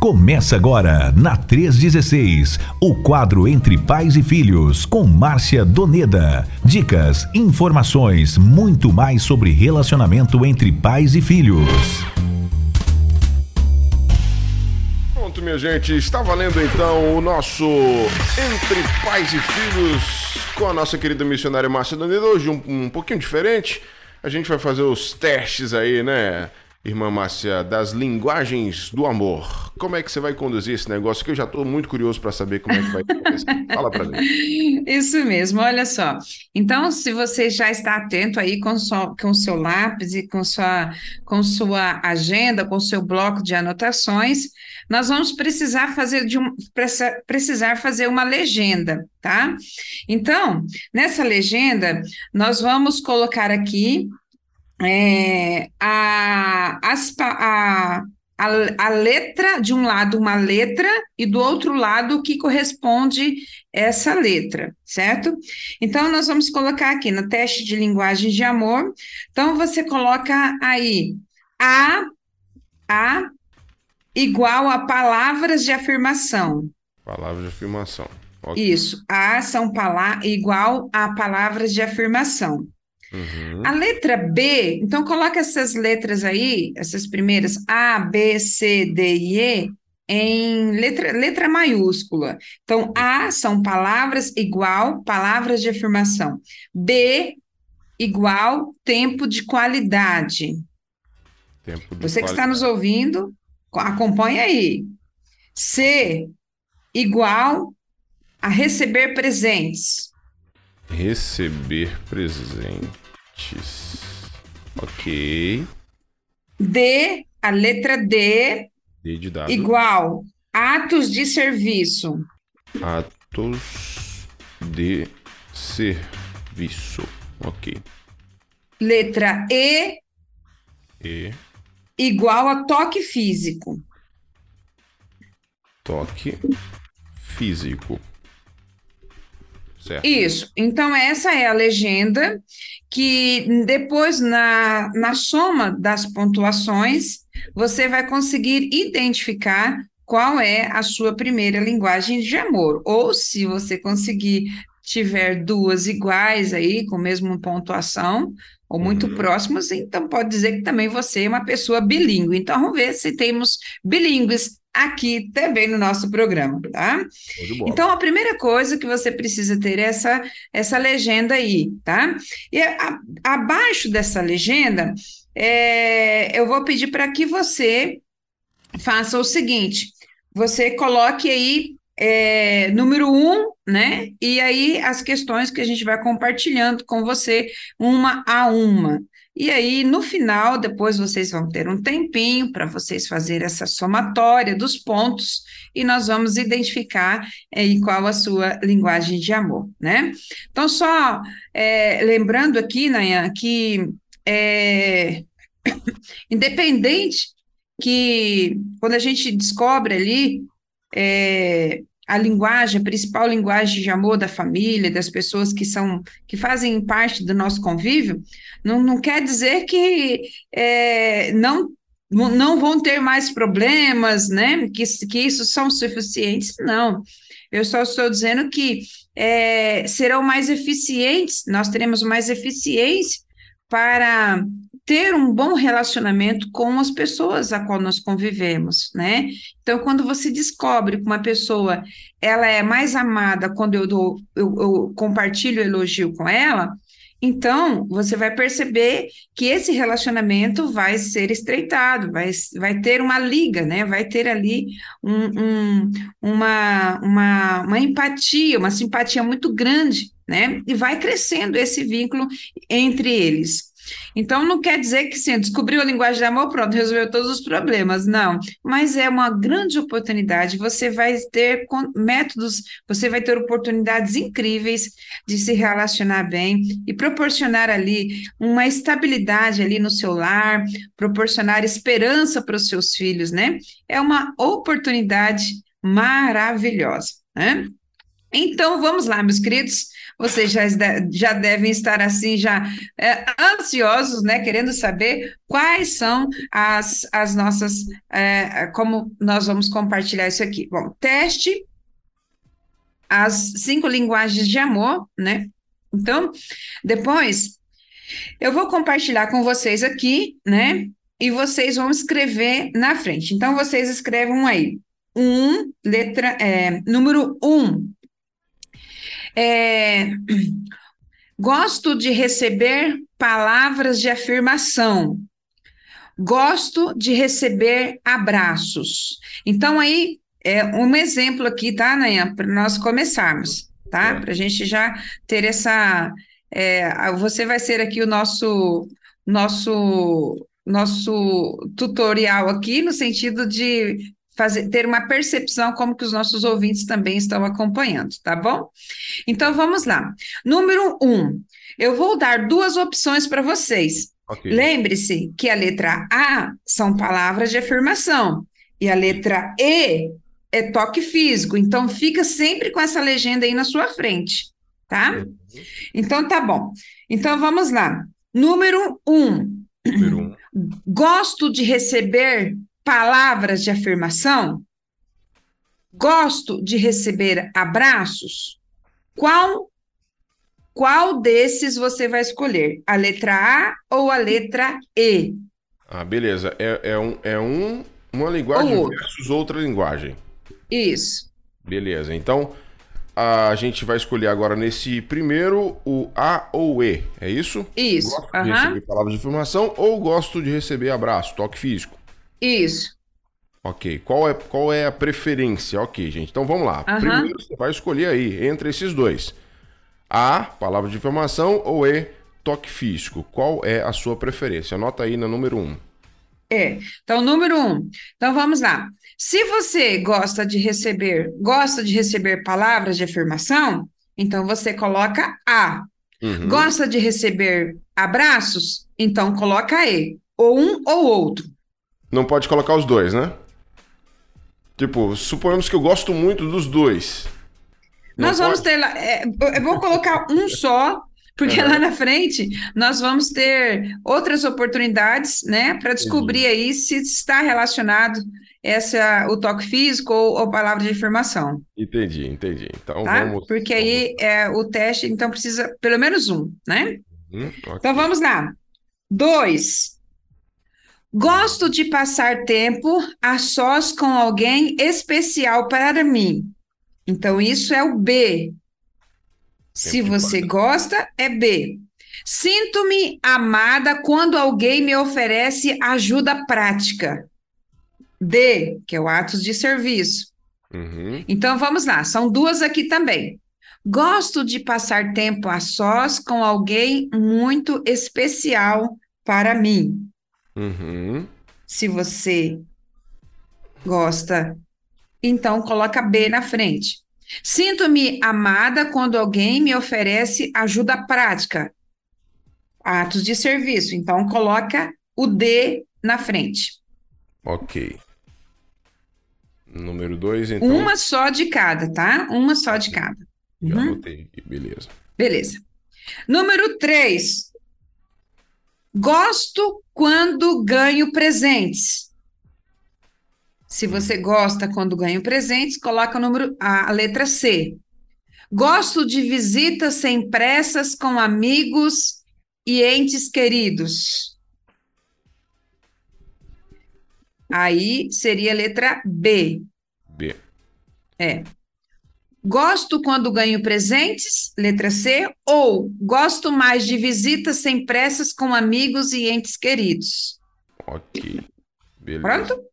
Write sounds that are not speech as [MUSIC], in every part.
Começa agora, na 316, o quadro Entre Pais e Filhos, com Márcia Doneda. Dicas, informações, muito mais sobre relacionamento entre pais e filhos. Pronto, minha gente, está valendo então o nosso Entre Pais e Filhos com a nossa querida missionária Márcia Doneda. Hoje um, um pouquinho diferente. A gente vai fazer os testes aí, né? Irmã Márcia, das linguagens do amor. Como é que você vai conduzir esse negócio? Que eu já estou muito curioso para saber como é que vai acontecer. [LAUGHS] Fala para mim. Isso mesmo, olha só. Então, se você já está atento aí com, o com seu lápis e com sua, com sua agenda, com seu bloco de anotações, nós vamos precisar fazer de um, precisar fazer uma legenda, tá? Então, nessa legenda, nós vamos colocar aqui é, a, as, a, a, a, letra, de um lado uma letra e do outro lado o que corresponde essa letra, certo? Então, nós vamos colocar aqui no teste de linguagem de amor. Então, você coloca aí A, A igual a palavras de afirmação. Palavras de afirmação. Okay. Isso, A são igual a palavras de afirmação. Uhum. A letra B, então coloca essas letras aí, essas primeiras A, B, C, D e E, em letra, letra maiúscula. Então, A são palavras igual palavras de afirmação. B igual tempo de qualidade. Tempo de Você qualidade. que está nos ouvindo, acompanhe aí. C igual a receber presentes. Receber presentes. Ok. D, a letra D. D de dado. Igual. Atos de serviço. Atos de serviço. Ok. Letra E. E. Igual a toque físico. Toque físico. Certo. Isso. Então, essa é a legenda que depois, na, na soma das pontuações, você vai conseguir identificar qual é a sua primeira linguagem de amor. Ou se você conseguir tiver duas iguais aí, com a mesma pontuação, ou muito uhum. próximas, então pode dizer que também você é uma pessoa bilíngue. Então, vamos ver se temos bilíngues aqui também no nosso programa, tá? Então, a primeira coisa que você precisa ter é essa, essa legenda aí, tá? E a, abaixo dessa legenda, é, eu vou pedir para que você faça o seguinte: você coloque aí é, número um, né? E aí as questões que a gente vai compartilhando com você, uma a uma. E aí, no final, depois vocês vão ter um tempinho para vocês fazer essa somatória dos pontos e nós vamos identificar eh, qual a sua linguagem de amor, né? Então, só é, lembrando aqui, Nayan, que é, [COUGHS] independente que quando a gente descobre ali a linguagem, a principal linguagem de amor da família, das pessoas que são, que fazem parte do nosso convívio, não, não quer dizer que é, não não vão ter mais problemas, né? Que, que isso são suficientes, não. Eu só estou dizendo que é, serão mais eficientes, nós teremos mais eficiência para ter um bom relacionamento com as pessoas a qual nós convivemos, né? Então, quando você descobre que uma pessoa ela é mais amada quando eu, dou, eu, eu compartilho elogio com ela, então você vai perceber que esse relacionamento vai ser estreitado, vai, vai ter uma liga, né? Vai ter ali um, um, uma, uma, uma empatia, uma simpatia muito grande, né? E vai crescendo esse vínculo entre eles. Então, não quer dizer que sim, descobriu a linguagem de amor, pronto, resolveu todos os problemas. Não, mas é uma grande oportunidade. Você vai ter métodos, você vai ter oportunidades incríveis de se relacionar bem e proporcionar ali uma estabilidade ali no seu lar, proporcionar esperança para os seus filhos, né? É uma oportunidade maravilhosa, né? Então, vamos lá, meus queridos. Vocês já, já devem estar assim, já é, ansiosos, né? Querendo saber quais são as, as nossas, é, como nós vamos compartilhar isso aqui. Bom, teste as cinco linguagens de amor, né? Então, depois eu vou compartilhar com vocês aqui, né? E vocês vão escrever na frente. Então, vocês escrevam aí. Um, letra, é, número um. É, gosto de receber palavras de afirmação. Gosto de receber abraços. Então, aí, é um exemplo aqui, tá, Nayan, para nós começarmos, tá? Para a gente já ter essa. É, você vai ser aqui o nosso nosso nosso tutorial aqui no sentido de fazer ter uma percepção como que os nossos ouvintes também estão acompanhando, tá bom? Então vamos lá. Número um, eu vou dar duas opções para vocês. Okay. Lembre-se que a letra A são palavras de afirmação e a letra E é toque físico. Então fica sempre com essa legenda aí na sua frente, tá? Uhum. Então tá bom. Então vamos lá. Número um. Número um. Gosto de receber palavras de afirmação? Gosto de receber abraços? Qual qual desses você vai escolher? A letra A ou a letra E? Ah, beleza. É, é, um, é um, uma linguagem ou versus outra linguagem. Isso. Beleza. Então, a gente vai escolher agora nesse primeiro o A ou E, é isso? Isso. Gosto uhum. de receber palavras de informação ou gosto de receber abraço, toque físico? Isso. Ok. Qual é, qual é a preferência? Ok, gente. Então vamos lá. Uhum. Primeiro você vai escolher aí entre esses dois. A, palavra de informação, ou E, toque físico. Qual é a sua preferência? Anota aí na número 1. Um. É. Então, número 1. Um. Então vamos lá. Se você gosta de receber, gosta de receber palavras de afirmação, então você coloca A. Uhum. Gosta de receber abraços? Então coloca E. Ou um ou outro. Não pode colocar os dois, né? Tipo, suponhamos que eu gosto muito dos dois. Não nós pode? vamos ter lá. É, eu vou colocar um só, porque uhum. lá na frente nós vamos ter outras oportunidades, né, para descobrir aí se está relacionado essa o toque físico ou, ou palavra de afirmação. Entendi, entendi. Então tá? vamos. Porque aí é, o teste, então precisa pelo menos um, né? Uhum, okay. Então vamos lá. Dois. Gosto de passar tempo a sós com alguém especial para mim. Então, isso é o B. Se você gosta, é B. Sinto-me amada quando alguém me oferece ajuda prática. D, que é o atos de serviço. Uhum. Então, vamos lá, são duas aqui também. Gosto de passar tempo a sós com alguém muito especial para mim. Uhum. Se você gosta, então coloca B na frente. Sinto-me amada quando alguém me oferece ajuda prática. Atos de serviço. Então coloca o D na frente. Ok. Número dois, então. Uma só de cada, tá? Uma só de cada. Já uhum. anotei beleza. Beleza. Número três. Gosto quando ganho presentes. Se você gosta quando ganho presentes, coloca o número, a letra C. Gosto de visitas sem pressas com amigos e entes queridos. Aí seria a letra B. B. É. Gosto quando ganho presentes, letra C, ou gosto mais de visitas sem pressas com amigos e entes queridos. Ok. Beleza. Pronto?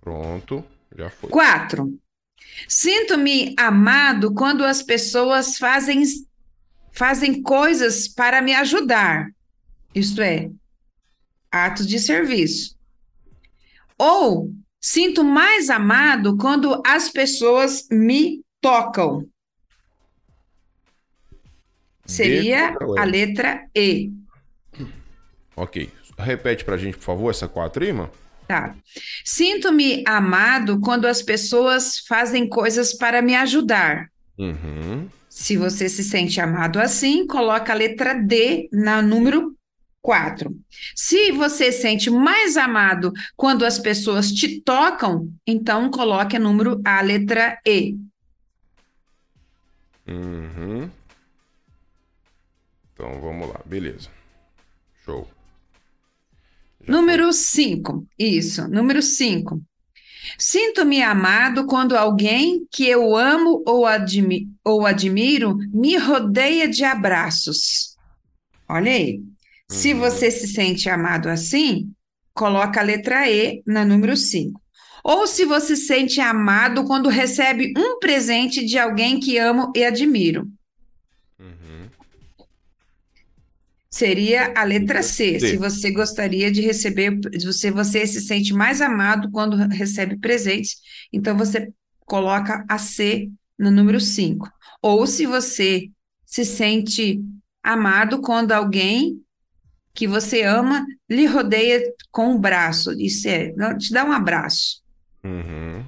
Pronto, já foi. Quatro. Sinto-me amado quando as pessoas fazem, fazem coisas para me ajudar. Isto é, atos de serviço. Ou sinto mais amado quando as pessoas me tocam. Seria a letra E. Ok. Repete para a gente, por favor, essa quatro irmã. Tá. Sinto-me amado quando as pessoas fazem coisas para me ajudar. Uhum. Se você se sente amado assim, coloca a letra D na número 4. Se você sente mais amado quando as pessoas te tocam, então coloque a número a letra E. Uhum. Então vamos lá, beleza. Show. Já número 5. Isso, número 5. Sinto-me amado quando alguém que eu amo ou, admi ou admiro me rodeia de abraços. Olha aí. Uhum. Se você se sente amado assim, coloca a letra E na número 5. Ou se você se sente amado quando recebe um presente de alguém que amo e admiro. seria a letra C, C, se você gostaria de receber, se você se sente mais amado quando recebe presentes, então você coloca a C no número 5. Ou se você se sente amado quando alguém que você ama lhe rodeia com o um braço, isso é, te dá um abraço. Uhum.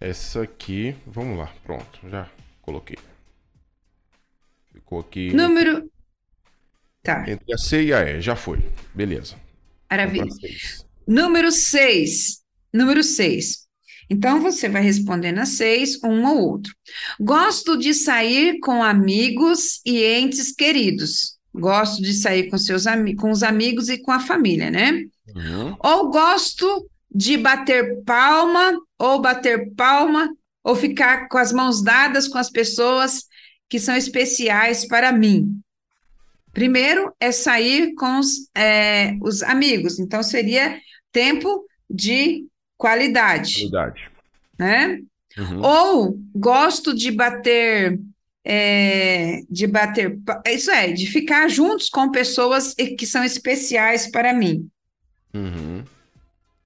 Essa aqui, vamos lá, pronto, já coloquei. Ficou aqui. Número Tá. Entre a C e a E, já foi. Beleza. Maravilha. Número 6. Número 6. Então você vai responder na 6, um ou outro. Gosto de sair com amigos e entes queridos. Gosto de sair com, seus com os amigos e com a família, né? Uhum. Ou gosto de bater palma, ou bater palma, ou ficar com as mãos dadas com as pessoas que são especiais para mim. Primeiro é sair com os, é, os amigos, então seria tempo de qualidade. Qualidade. Né? Uhum. Ou gosto de bater é, de bater, isso é, de ficar juntos com pessoas que são especiais para mim. Uhum.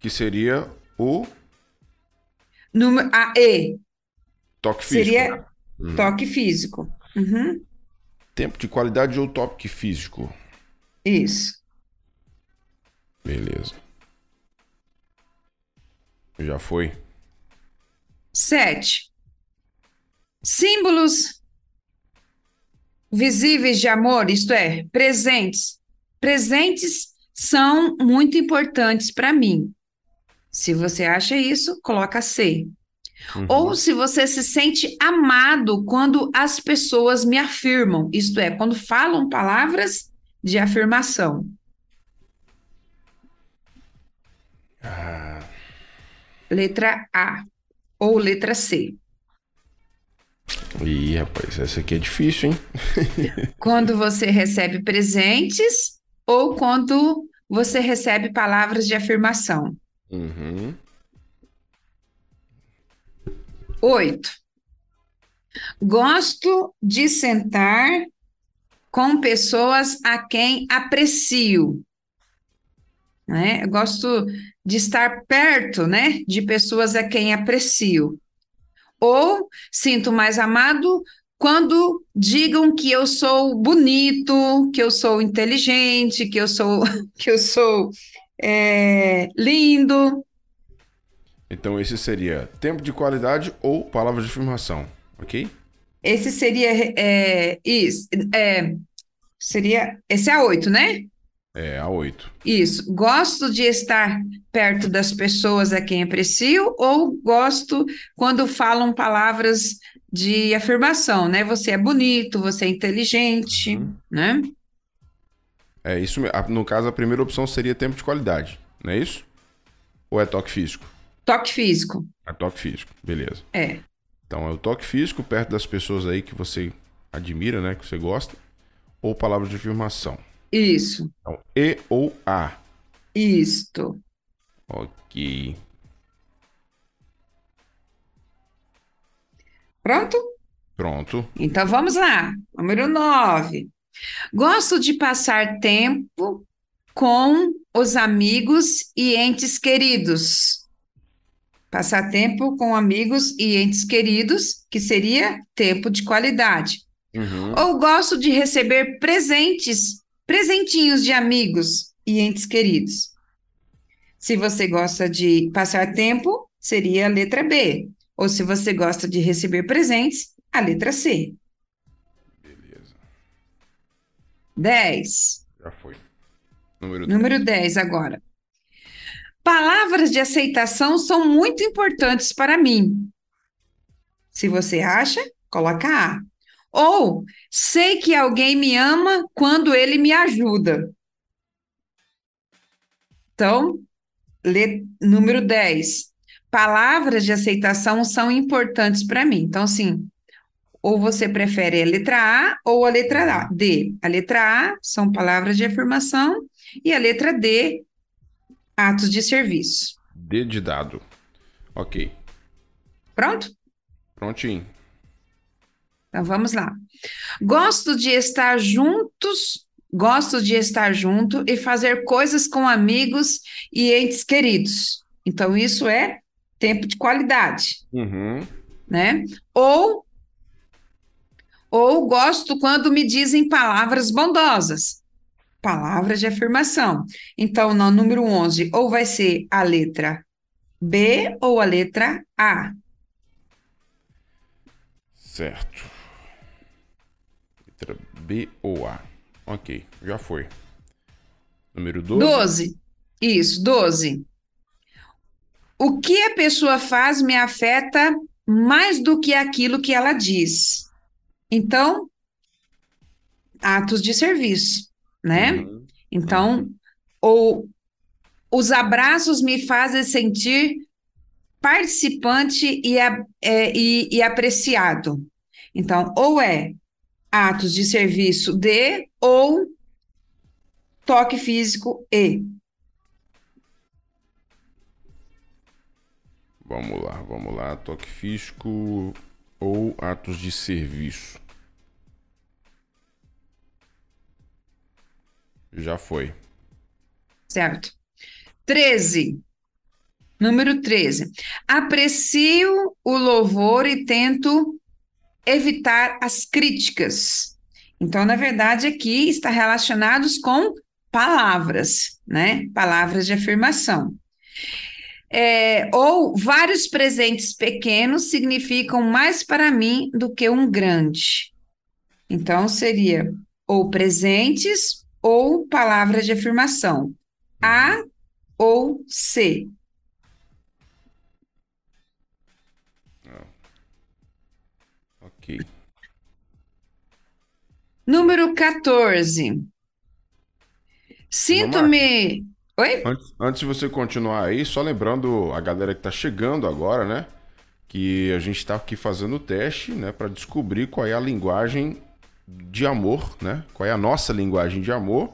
Que seria o Número, a E. Toque físico. Seria né? uhum. toque físico. Uhum. Tempo de qualidade ou toque físico? Isso. Beleza. Já foi. Sete. Símbolos visíveis de amor, isto é, presentes. Presentes são muito importantes para mim. Se você acha isso, coloca C. Uhum. Ou se você se sente amado quando as pessoas me afirmam, isto é, quando falam palavras de afirmação. Ah. Letra A ou letra C. Ih, rapaz, essa aqui é difícil, hein? [LAUGHS] quando você recebe presentes ou quando você recebe palavras de afirmação. Uhum. Oito. Gosto de sentar com pessoas a quem aprecio. Né? Eu gosto de estar perto né, de pessoas a quem aprecio. Ou sinto mais amado quando digam que eu sou bonito, que eu sou inteligente, que eu sou, [LAUGHS] que eu sou é, lindo. Então esse seria tempo de qualidade ou palavra de afirmação, ok? Esse seria é, isso. É, seria. Esse é a oito, né? É, a oito. Isso. Gosto de estar perto das pessoas a quem aprecio ou gosto quando falam palavras de afirmação, né? Você é bonito, você é inteligente, uhum. né? É isso. No caso, a primeira opção seria tempo de qualidade, não é isso? Ou é toque físico? Toque físico. É toque físico, beleza. É. Então é o toque físico perto das pessoas aí que você admira, né? Que você gosta. Ou palavra de afirmação. Isso. Então, E ou A. Isto. Ok. Pronto? Pronto. Então vamos lá. Número 9. Gosto de passar tempo com os amigos e entes queridos. Passar tempo com amigos e entes queridos, que seria tempo de qualidade. Uhum. Ou gosto de receber presentes, presentinhos de amigos e entes queridos. Se você gosta de passar tempo, seria a letra B. Ou se você gosta de receber presentes, a letra C. 10. Já foi. Número Número 10 agora. Palavras de aceitação são muito importantes para mim. Se você acha, coloca A. Ou sei que alguém me ama quando ele me ajuda. Então, le- número 10. Palavras de aceitação são importantes para mim. Então, assim, ou você prefere a letra A ou a letra D. A letra A são palavras de afirmação e a letra D, atos de serviço. D de dado. Ok. Pronto? Prontinho. Então vamos lá. Gosto de estar juntos, gosto de estar junto e fazer coisas com amigos e entes queridos. Então isso é tempo de qualidade, Uhum. né? Ou ou gosto quando me dizem palavras bondosas. Palavras de afirmação. Então, no número 11, ou vai ser a letra B ou a letra A. Certo. Letra B ou A. Ok, já foi. Número 12. 12. Isso, 12. O que a pessoa faz me afeta mais do que aquilo que ela diz. Então, atos de serviço, né? Uhum. Então, ou os abraços me fazem sentir participante e, é, e- e apreciado. Então, ou é atos de serviço de ou toque físico e. Vamos lá, vamos lá. Toque físico ou atos de serviço. Já foi. Certo. 13. Número 13. Aprecio o louvor e tento evitar as críticas. Então, na verdade, aqui está relacionados com palavras, né? Palavras de afirmação. É, ou vários presentes pequenos significam mais para mim do que um grande. Então, seria ou presentes ou palavras de afirmação. A ou C. Ok. Número 14. Sinto-me. Oi? Antes, antes de você continuar aí, só lembrando a galera que tá chegando agora, né? Que a gente tá aqui fazendo o teste, né? Pra descobrir qual é a linguagem de amor, né? Qual é a nossa linguagem de amor.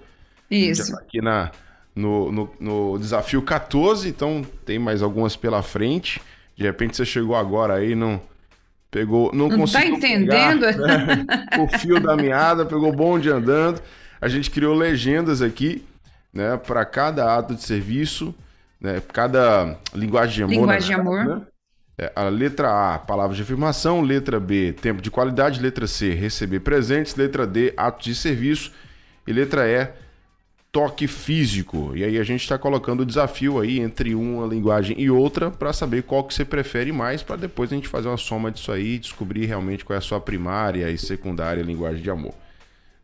Isso. Tá aqui na, no, no, no desafio 14, então tem mais algumas pela frente. De repente você chegou agora aí, não pegou, não, Não tá conseguiu entendendo? pegar, né, o fio da meada, pegou bonde andando. A gente criou legendas aqui, né, para cada ato de serviço, né, cada linguagem de amor. Linguagem na de amor. né? É, a letra A, palavras de afirmação. Letra B, tempo de qualidade. Letra C, receber presentes. Letra D, atos de serviço. E letra E, toque físico. E aí a gente está colocando o desafio aí entre uma linguagem e outra para saber qual que você prefere mais, para depois a gente fazer uma soma disso aí e descobrir realmente qual é a sua primária e secundária linguagem de amor.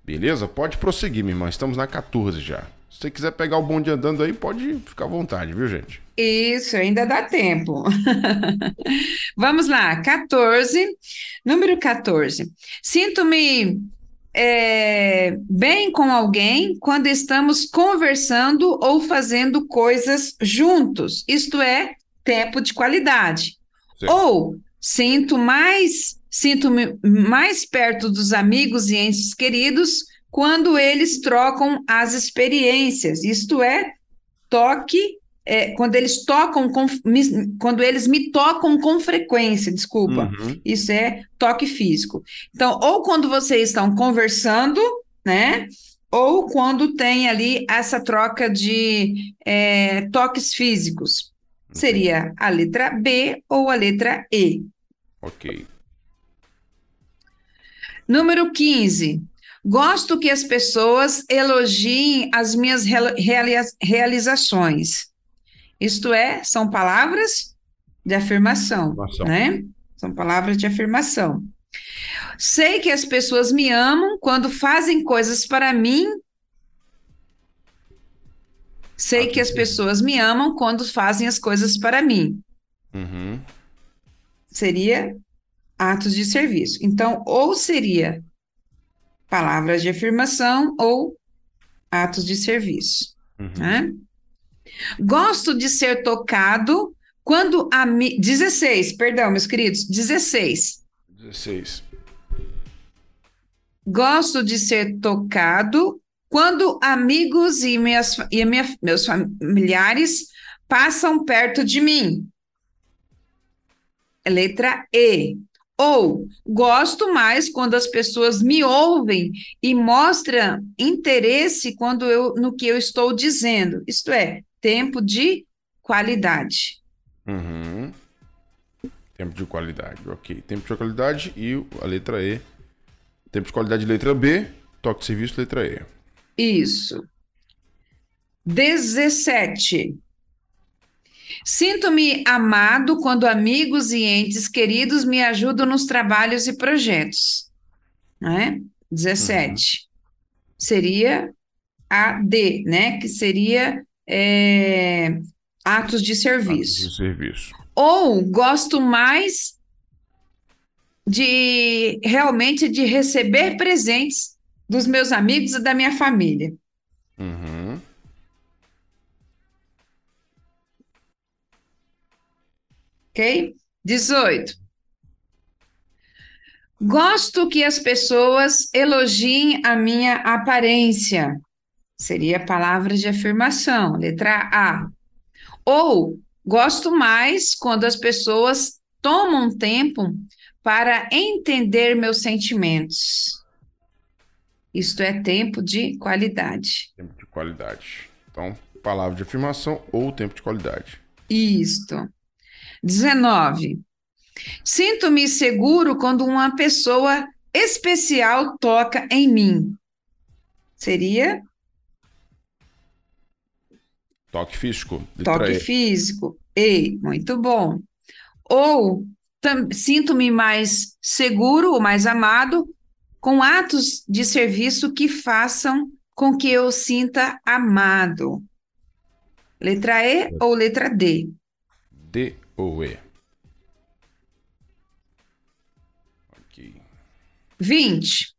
Beleza? Pode prosseguir, minha irmã. Estamos na 14 já. Se você quiser pegar o bonde andando aí, pode ficar à vontade, viu, gente? Isso, ainda dá tempo. [LAUGHS] Vamos lá, 14. Número 14. Sinto-me é, bem com alguém quando estamos conversando ou fazendo coisas juntos, isto é, tempo de qualidade. Certo. Ou sinto mais, sinto-me mais perto dos amigos e entes queridos quando eles trocam as experiências, isto é, toque é, quando eles tocam com, me, quando eles me tocam com frequência, desculpa, Uhum. isso é toque físico. Então, ou quando vocês estão conversando, né? Ou quando tem ali essa troca de é, toques físicos. Seria a letra B ou a letra E. Ok. Número 15. Gosto que as pessoas elogiem as minhas realizações. Isto é, são palavras de afirmação, Afirmação. né? São palavras de afirmação. Sei que as pessoas me amam quando fazem coisas para mim. Sei que as pessoas me amam quando fazem as coisas para mim. Uhum. Seria atos de serviço. Então, ou seria palavras de afirmação ou atos de serviço. Uhum. Né? Gosto de ser tocado quando a mi... 16, perdão, meus queridos, 16. 16. Gosto de ser tocado quando amigos e, minhas, e minha, meus familiares passam perto de mim. Letra E. Ou gosto mais quando as pessoas me ouvem e mostram interesse quando eu, no que eu estou dizendo. Isto é, tempo de qualidade. Uhum. Tempo de qualidade, ok. Tempo de qualidade e a letra E. Tempo de qualidade, letra B. Toque de serviço, letra E. Isso. 17. Sinto-me amado quando amigos e entes queridos me ajudam nos trabalhos e projetos. Né? 17. Uhum. Seria a D, né? Que seria é, atos de serviço. Atos de serviço. Ou gosto mais de realmente de receber presentes dos meus amigos e da minha família. Uhum. Ok? 18. Gosto que as pessoas elogiem a minha aparência. Seria palavras de afirmação, letra A. Ou gosto mais quando as pessoas tomam tempo para entender meus sentimentos. Isto é tempo de qualidade. Tempo de qualidade. Então, palavra de afirmação ou tempo de qualidade. Isto. 19. Sinto-me seguro quando uma pessoa especial toca em mim. Seria? Toque físico. Toque e. físico. E, muito bom. Ou sinto-me mais seguro ou mais amado com atos de serviço que façam com que eu sinta amado. Letra E ou letra D? D ou E? Ok. 20.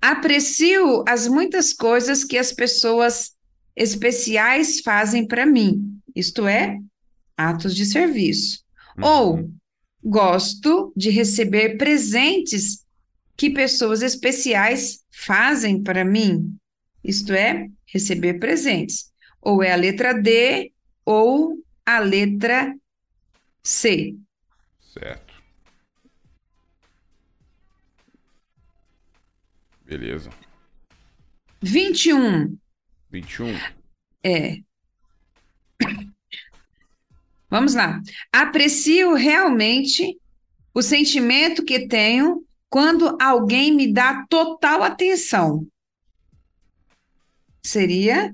Aprecio as muitas coisas que as pessoas especiais fazem para mim, isto é, atos de serviço. Uhum. Ou gosto de receber presentes que pessoas especiais fazem para mim, isto é, receber presentes. Ou é a letra D ou a letra C. Certo. Beleza. 21. 21. É. Vamos lá. Aprecio realmente o sentimento que tenho quando alguém me dá total atenção. Seria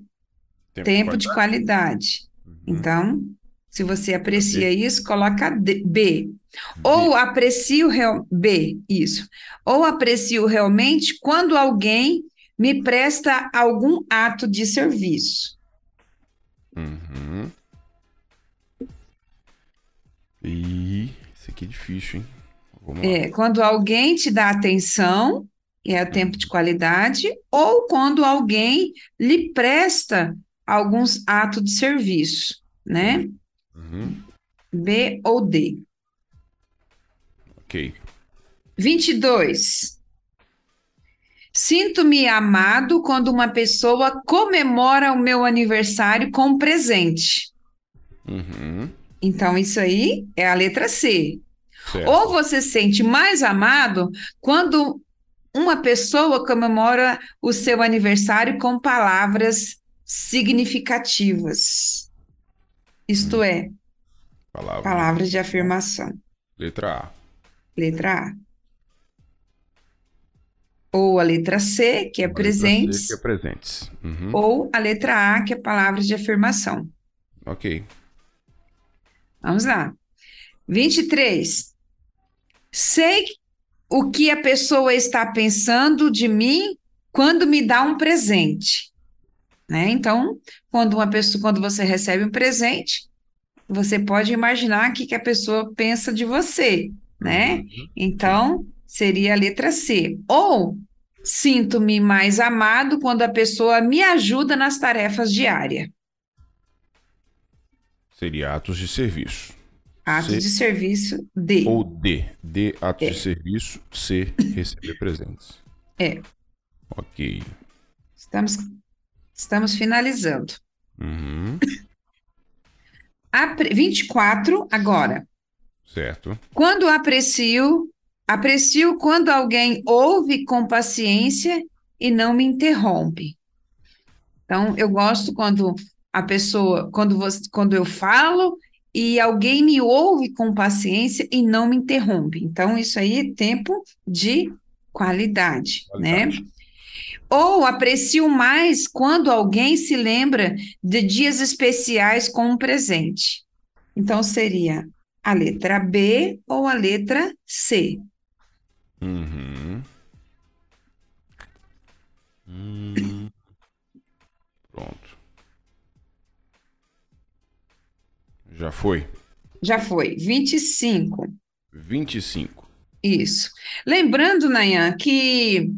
tempo, tempo de qualidade. Uhum. Então, se você aprecia B. isso, coloca D, B. B. Ou aprecio real, B, isso. Ou aprecio realmente quando alguém me presta algum ato de serviço. Uhum. E isso aqui é difícil, hein? É, quando alguém te dá atenção, é o tempo de qualidade, ou quando alguém lhe presta alguns atos de serviço, né? Uhum. B ou D. Ok. 22. Sinto-me amado quando uma pessoa comemora o meu aniversário com um presente. Uhum. Então, isso aí é a letra C. Certo. Ou você sente mais amado quando uma pessoa comemora o seu aniversário com palavras significativas. Isto hum. é, Palavra. palavras de afirmação. Letra A. Letra A. Ou a letra C, que é presentes. C, que é presentes. Uhum. Ou a letra A, que é palavras de afirmação. Ok. Vamos lá. 23. Sei o que a pessoa está pensando de mim quando me dá um presente. Né? Então, quando uma pessoa, quando você recebe um presente, você pode imaginar o que, que a pessoa pensa de você, né? Uhum. Então, seria a letra C. Ou sinto-me mais amado quando a pessoa me ajuda nas tarefas diárias. Seria atos de serviço. Atos C, de serviço D. Ou D. D, atos é. de serviço. C, receber presentes. É. Ok. Estamos, estamos finalizando. Uhum. A, 24, agora. Certo. Quando aprecio, aprecio quando alguém ouve com paciência e não me interrompe. Então, eu gosto quando a pessoa, quando, você, quando eu falo e alguém me ouve com paciência e não me interrompe. Então, isso aí é tempo de qualidade, né? qualidade. né? Ou aprecio mais quando alguém se lembra de dias especiais com um presente. Então, seria a letra B ou a letra C. Uhum. Hum. Pronto. Já foi? Já foi. 25. 25. Isso. Lembrando, Nayan, que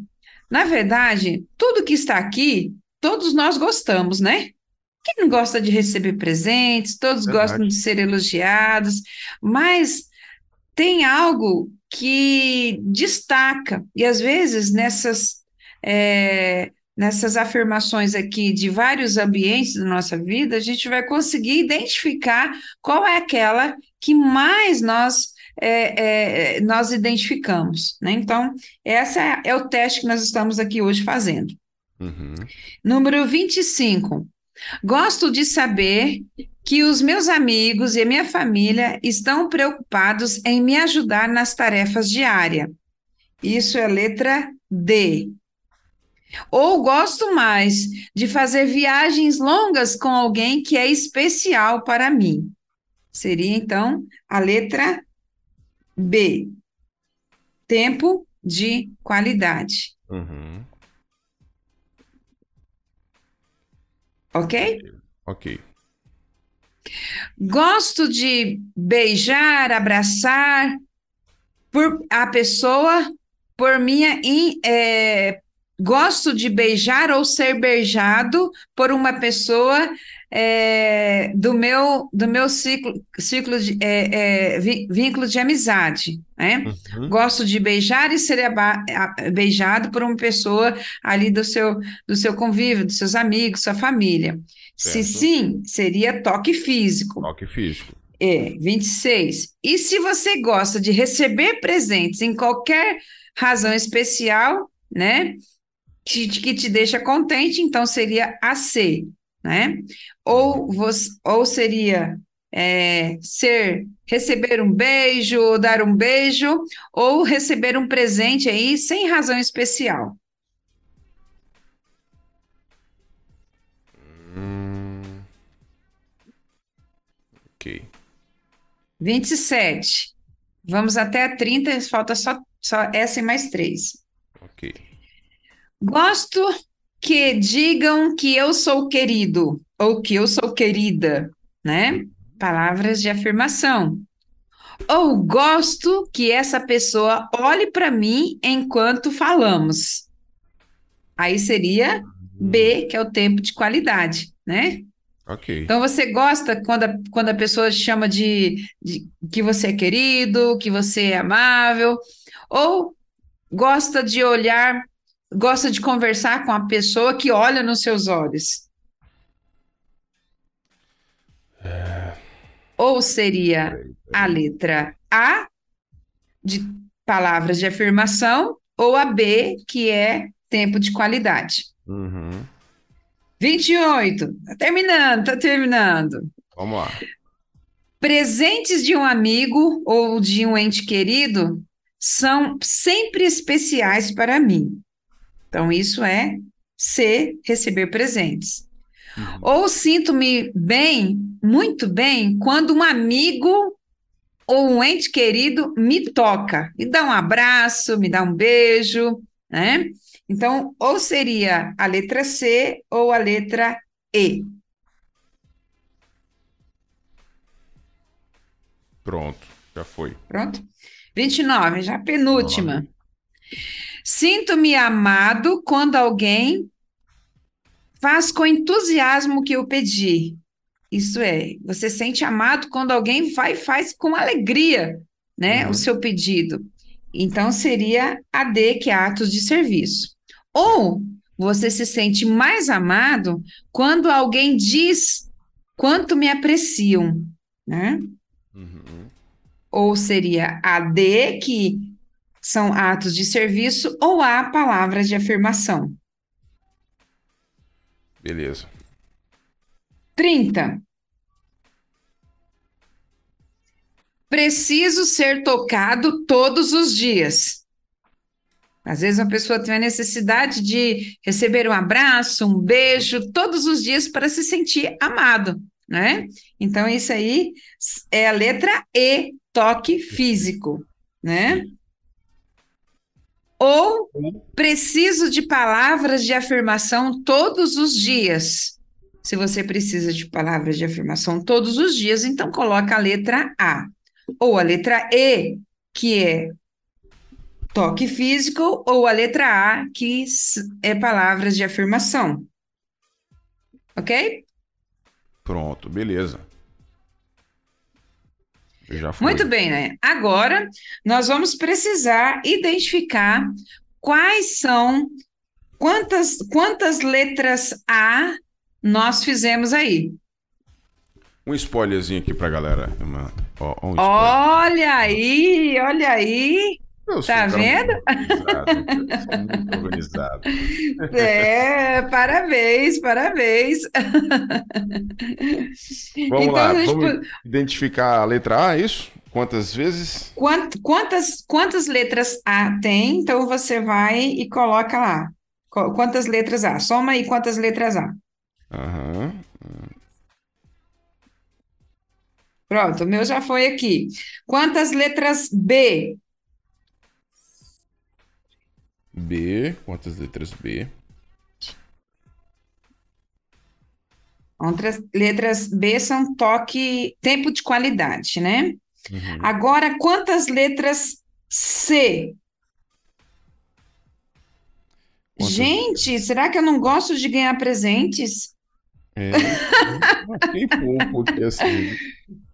na verdade, tudo que está aqui, todos nós gostamos, né? Quem não gosta de receber presentes, todos verdade. gostam de ser elogiados, mas tem algo que destaca, e às vezes nessas, é, nessas afirmações aqui de vários ambientes da nossa vida, a gente vai conseguir identificar qual é aquela que mais nós é, é, nós identificamos. Né? Então, esse é, o teste que nós estamos aqui hoje fazendo. Uhum. Número 25. Gosto de saber que os meus amigos e a minha família estão preocupados em me ajudar nas tarefas diárias. Isso é letra D. Ou gosto mais de fazer viagens longas com alguém que é especial para mim. Seria então a letra B. Tempo de qualidade. Uhum. Ok? Ok. Gosto de beijar, abraçar por a pessoa por minha é, gosto de beijar ou ser beijado por uma pessoa é, do meu do meu ciclo, ciclo de, é, é, vínculo de amizade, né? Uhum. Gosto de beijar e ser beijado por uma pessoa ali do seu do seu convívio, dos seus amigos, sua família. Certo. Se sim, seria toque físico. Toque físico. É, 26. E se você gosta de receber presentes em qualquer razão especial, né? Que, que te deixa contente, então seria a C, né? Ou, você, ou seria é, ser receber um beijo, ou dar um beijo, ou receber um presente aí sem razão especial. Hum, ok. 27. Vamos até a 30, falta só, só essa e mais três. Ok. Gosto que digam que eu sou querido ou que eu sou querida, né? Palavras de afirmação. Ou gosto que essa pessoa olhe para mim enquanto falamos. Aí seria B, que é o tempo de qualidade, né? Ok. Então você gosta quando a, quando a pessoa chama de, de que você é querido, que você é amável, ou gosta de olhar gosta de conversar com a pessoa que olha nos seus olhos? É... Ou seria a letra A, de palavras de afirmação, ou a B, que é tempo de qualidade. Uhum. 28. Tá terminando, tá terminando. Vamos lá. Presentes de um amigo ou de um ente querido são sempre especiais para mim. Então, isso é ser, receber presentes. Uhum. Ou sinto-me bem, muito bem, quando um amigo ou um ente querido me toca, me dá um abraço, me dá um beijo, né? Então, ou seria a letra C ou a letra E. Pronto, já foi. Pronto? 29, já a penúltima. Sinto-me amado quando alguém faz com entusiasmo o que eu pedi. Isso é, você sente amado quando alguém vai e faz com alegria, né, uhum. o seu pedido. Então seria a D, que é atos de serviço. Ou você se sente mais amado quando alguém diz quanto me apreciam, né? Uhum. Ou seria a D, que são atos de serviço, ou A, palavras de afirmação. Beleza. 30. Preciso ser tocado todos os dias. Às vezes a pessoa tem a necessidade de receber um abraço, um beijo todos os dias para se sentir amado, né? Então isso aí é a letra E, toque físico, né? Ou preciso de palavras de afirmação todos os dias. Se você precisa de palavras de afirmação todos os dias, então coloca a letra A. Ou a letra E, que é toque físico, ou a letra A, que é palavras de afirmação. Ok? Pronto, beleza. Muito bem, né? Agora nós vamos precisar identificar quais são quantas quantas letras A nós fizemos aí. Um spoilerzinho aqui pra galera. Uma, ó, um olha aí, olha aí. Eu tá vendo? [LAUGHS] Muito organizado. É, parabéns, parabéns. [LAUGHS] Vamos então, lá, vamos identificar a letra A, é isso? Quantas vezes? Quant, quantas, quantas letras A tem? Então você vai e coloca lá. Quantas letras A? Soma aí quantas letras A. Aham. Pronto, o meu já foi aqui. Quantas letras B? B, quantas letras B? Outras letras B são toque, tempo de qualidade, né? Uhum. Agora, quantas letras C? Quantas... Gente, será que eu não gosto de ganhar presentes? É, pouco assim.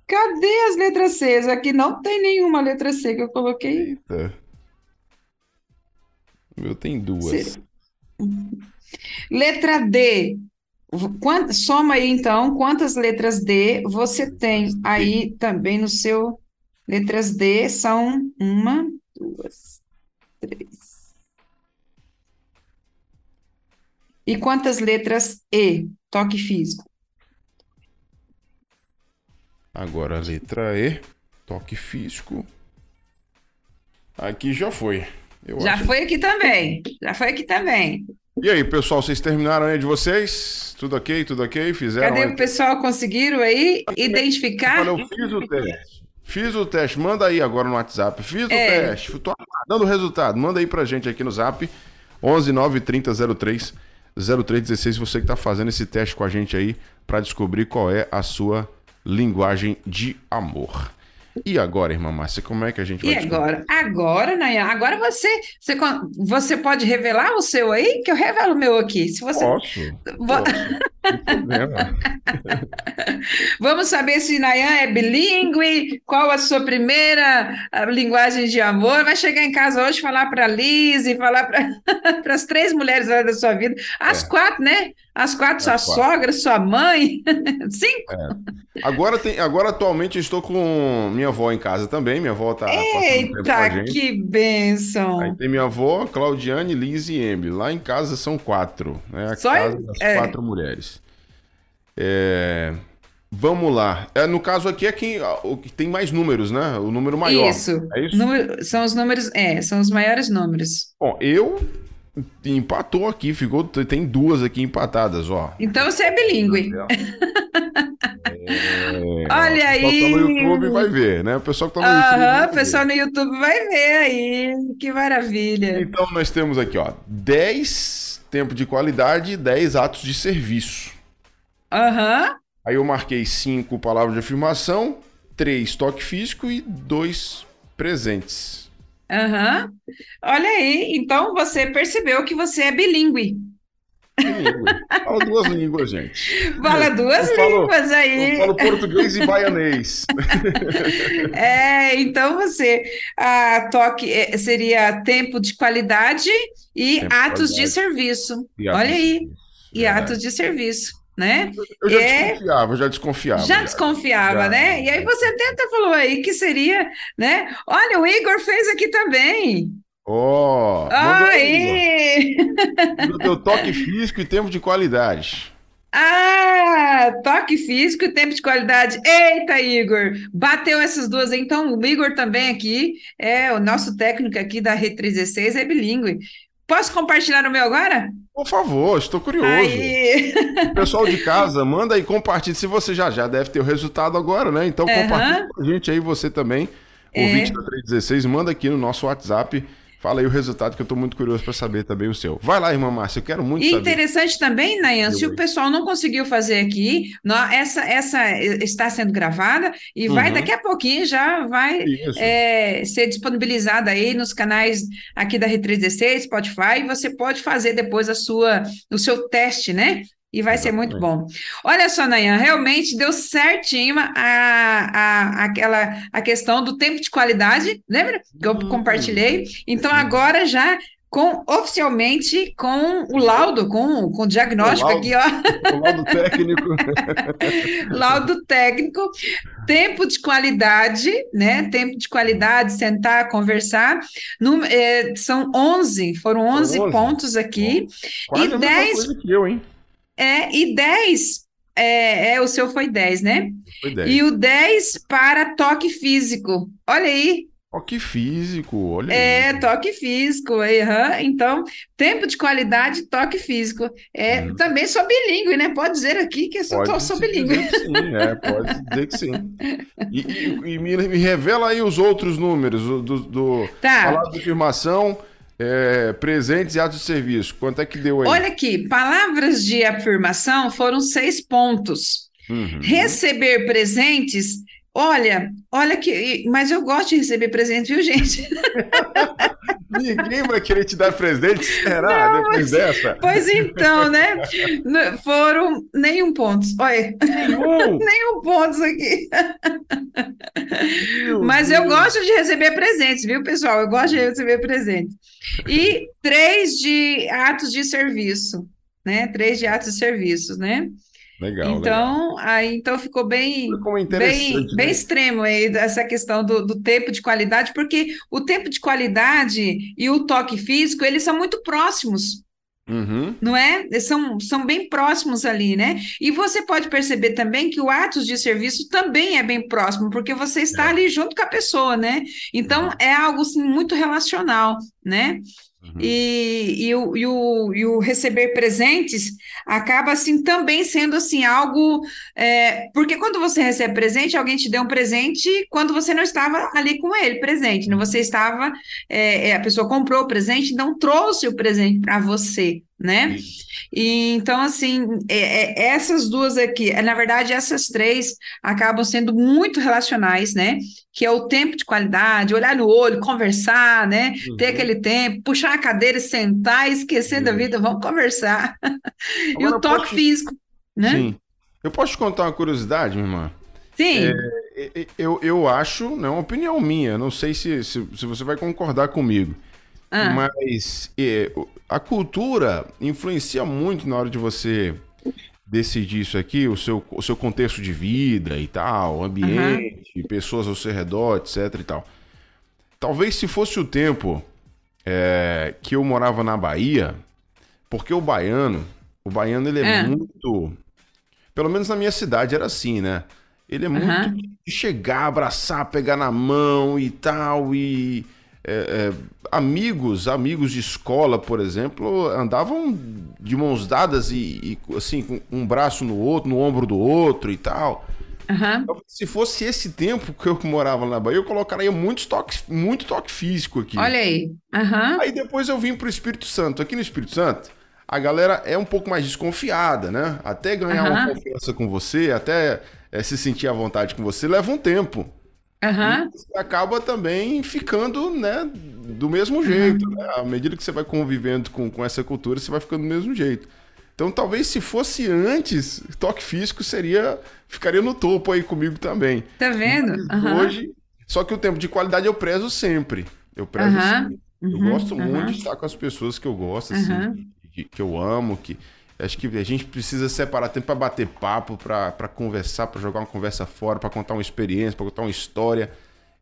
Cadê as letras C? Aqui não tem nenhuma letra C que eu coloquei. Eita. O meu tem duas. Letra D. Soma aí, então, quantas letras D você tem aí também no seu. Letras D são uma, duas, três. E quantas letras E? Toque físico. Agora a letra E, toque físico. Aqui já foi. Eu já acho... foi aqui também. Já foi aqui também. E aí, pessoal, vocês terminaram aí de vocês? Tudo ok? Tudo ok? Fizeram? Cadê aí? o pessoal? Conseguiram aí identificar? eu fiz o teste. Fiz o teste. Manda aí agora no WhatsApp. Fiz é. o teste. Tô dando o resultado. Manda aí pra gente aqui no Zap. 11 9 30 03 0316. Você que tá fazendo esse teste com a gente aí para descobrir qual é a sua linguagem de amor. E agora, irmã Márcia, como é que a gente vai... E agora? Agora, Nayan, agora você, você, você pode revelar o seu aí? Que eu revelo o meu aqui. Se você... Posso, posso. [LAUGHS] [LAUGHS] Vamos saber se Nayan é bilíngue, qual a sua primeira linguagem de amor. Vai chegar em casa hoje falar para Liz e falar para [LAUGHS] as três mulheres da sua vida. As é. quatro, né? As quatro, sua quatro. sogra, sua mãe. [LAUGHS] Cinco. É. Agora, tem, agora, atualmente, estou com minha avó em casa também. Minha avó tá. Eita, que bênção! Aí tem minha avó, Claudiane, Liz e Emily. Lá em casa são quatro. Né? A Só casa das é. quatro mulheres. É... Vamos lá. É, no caso aqui é quem o que tem mais números, né? O número maior. Isso. É isso? Número, são os números, é, são os maiores números. Bom, eu empatou aqui, ficou tem duas aqui empatadas, ó. Então você é bilíngue. [LAUGHS] É... Olha aí. O pessoal que tá no YouTube vai ver, né? O pessoal que tá no uhum, YouTube. Aham, o pessoal no YouTube vai ver aí. Que maravilha. Então nós temos aqui, ó, 10 tempo de qualidade e 10 atos de serviço. Aham. Uhum. Aí eu marquei 5 palavras de afirmação, 3 toque físico e 2 presentes. Aham. Uhum. Olha aí, então você percebeu que você é bilíngue. Fala duas línguas, gente. Fala duas eu línguas falo, aí. Eu falo português e baianês. [LAUGHS] É, então você a toque é, seria tempo de qualidade e tempo atos de, qualidade. de serviço. E Olha aí. E é. atos de serviço né? Eu já é... desconfiava, já desconfiava. Já, já desconfiava, já. né? E aí você até falou aí que seria, né? Olha, o Igor fez aqui também. Ó! Oh, aí! Deu toque físico e tempo de qualidade. [LAUGHS] Ah, toque físico e tempo de qualidade. Eita, Igor! Bateu essas duas. Então, o Igor também aqui é o nosso técnico aqui da Rede 316, é bilíngue. Posso compartilhar o meu agora? Por favor, estou curioso. Aí. Pessoal de casa, manda aí, compartilhe. Se você já já deve ter o resultado agora, né? Então uhum. compartilhe com a gente aí, você também, ouvinte é. da 316, manda aqui no nosso WhatsApp Fala aí o resultado que eu estou muito curioso para saber também o seu. Vai lá, irmã Márcia, eu quero muito e saber. Interessante também, Nayan, se o pessoal não conseguiu fazer aqui, essa, essa está sendo gravada e uhum. vai daqui a pouquinho já vai é, ser disponibilizada aí nos canais aqui da R316, Spotify, e você pode fazer depois a sua, o seu teste, né? E vai Exatamente. ser muito bom. Olha só, Nayan, realmente deu certinho a, a, aquela, a questão do tempo de qualidade, lembra? Que eu hum, compartilhei. Então, sim. agora já com oficialmente com o laudo, com, com o diagnóstico o laudo, aqui, ó. [LAUGHS] O laudo técnico. [LAUGHS] laudo técnico, tempo de qualidade, né? Tempo de qualidade, sentar, conversar. No, é, são 11, foram 11, 11. pontos aqui. Bom, e 10. Que eu, hein? É, e 10, é, é, o seu foi 10, né? Foi 10. E o 10 para toque físico. Olha aí. Toque físico, olha É, aí. toque físico. Uhum. Então, tempo de qualidade, toque físico. É, hum. Também sou bilíngue, né? Pode dizer aqui que eu sou, pode sou bilíngue. sim, é, pode dizer que sim. E, e, e me, me, revela aí os outros números do, do, do tá. palavra de afirmação é, presentes e atos de serviço. Quanto é que deu aí? Olha aqui, palavras de afirmação foram seis pontos. Uhum. Receber presentes Olha, olha que. Mas eu gosto de receber presente, viu, gente? [LAUGHS] Ninguém vai querer te dar presente, será? Não, depois mas, dessa? Pois então, né? Foram nenhum ponto. Olha. Nenhum? [LAUGHS] nenhum pontos aqui. Meu mas Deus. eu gosto de receber presentes, viu, pessoal? Eu gosto de receber presentes. E três de atos de serviço, né? Três de atos de serviço, né? Legal. Então, legal. aí então ficou bem, bem, né? bem extremo aí essa questão do, do, tempo de qualidade, porque o tempo de qualidade e o toque físico, eles são muito próximos. Uhum. Não é? Eles são, são bem próximos ali, né? E você pode perceber também que o atos de serviço também é bem próximo, porque você está é. ali junto com a pessoa, né? Então, uhum. é algo assim, muito relacional, né? Uhum. E, e, o, e, o, e o receber presentes acaba assim também sendo assim algo é, porque quando você recebe presente alguém te deu um presente quando você não estava ali com ele presente né? você estava é, é a pessoa comprou o presente não trouxe o presente para você né? E, então, assim, é, é, essas duas aqui, é, na verdade, essas três acabam sendo muito relacionais, né? Que é o tempo de qualidade, olhar no olho, conversar, né? Uhum. Ter aquele tempo, puxar a cadeira, sentar, esquecer uhum. da vida, vamos conversar. [LAUGHS] e o toque posso... físico, né? Sim. Eu posso te contar uma curiosidade, minha irmã? Sim. É, eu, eu acho, não é uma opinião minha, não sei se, se, se você vai concordar comigo. Ah. Mas é, a cultura influencia muito na hora de você decidir isso aqui, o seu, o seu contexto de vida e tal, ambiente, uhum. pessoas ao seu redor, etc e tal. Talvez se fosse o tempo é, que eu morava na Bahia, porque o baiano, o baiano ele é, é. muito, pelo menos na minha cidade era assim, né? Ele é muito uhum. de chegar, abraçar, pegar na mão e tal, e é, é, amigos, amigos de escola, por exemplo, andavam de mãos dadas e, e, assim, com um braço no outro, no ombro do outro e tal. Uhum. Se fosse esse tempo que eu morava na Bahia, eu colocaria muito toque, muito toque físico aqui. Olha aí. Uhum. Aí depois eu vim pro Espírito Santo. Aqui no Espírito Santo, a galera é um pouco mais desconfiada, né? Até ganhar uma confiança com você, até é, se sentir à vontade com você, leva um tempo. Uhum. você acaba também ficando, né, do mesmo jeito. Né? À medida que você vai convivendo com, com essa cultura, você vai ficando do mesmo jeito. Então, talvez se fosse antes, toque físico seria ficaria no topo aí comigo também. Tá vendo? Uhum. Hoje, só que o tempo de qualidade eu prezo sempre. Eu prezo uhum. sempre. Eu gosto muito de estar com as pessoas que eu gosto, assim, que, que eu amo, que Acho que a gente precisa separar tempo para bater papo, para conversar, para jogar uma conversa fora, para contar uma experiência, para contar uma história.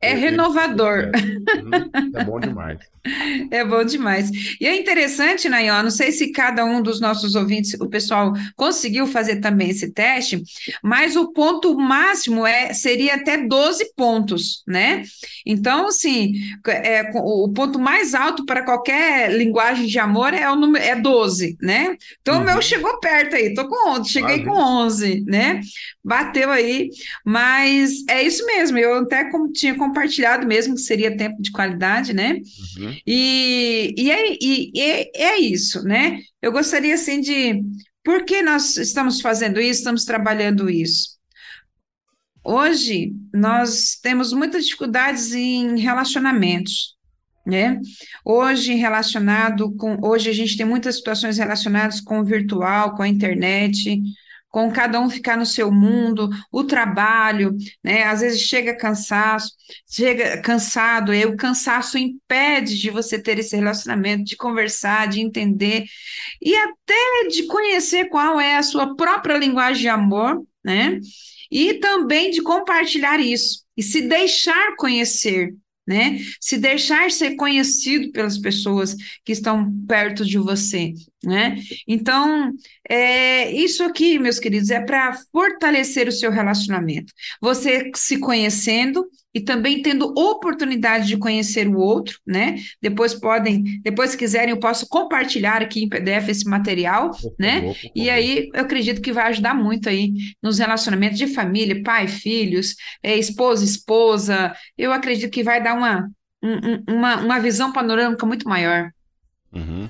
É renovador. É, é bom demais. [LAUGHS] É bom demais. E é interessante, Nayon, não sei se cada um dos nossos ouvintes, o pessoal conseguiu fazer também esse teste, mas o ponto máximo é seria até 12 pontos, né? Então, assim, é, o ponto mais alto para qualquer linguagem de amor é o número é 12, né? Então, uhum. o meu chegou perto aí, tô com 11, cheguei com 11, né? Bateu aí, mas é isso mesmo, eu até tinha compartilhado mesmo que seria tempo de qualidade, né? Uhum. E, e, é, e, e é isso, né? Eu gostaria, assim, de... Por que nós estamos fazendo isso, estamos trabalhando isso? Hoje, nós temos muitas dificuldades em relacionamentos, né? Hoje, relacionado com... Hoje, a gente tem muitas situações relacionadas com o virtual, com a internet, com cada um ficar no seu mundo, o trabalho, né? Às vezes chega cansaço, chega cansado, e o cansaço impede de você ter esse relacionamento, de conversar, de entender e até de conhecer qual é a sua própria linguagem de amor, né? E também de compartilhar isso e se deixar conhecer, né? Se deixar ser conhecido pelas pessoas que estão perto de você, né? Então, é, isso aqui, meus queridos, é para fortalecer o seu relacionamento. Você se conhecendo e também tendo oportunidade de conhecer o outro, né? Depois podem, depois se quiserem, eu posso compartilhar aqui em PDF esse material, né? E aí eu acredito que vai ajudar muito aí nos relacionamentos de família, pai, filhos, é, esposa, esposa. Eu acredito que vai dar uma, um, uma, uma visão panorâmica muito maior. Uhum.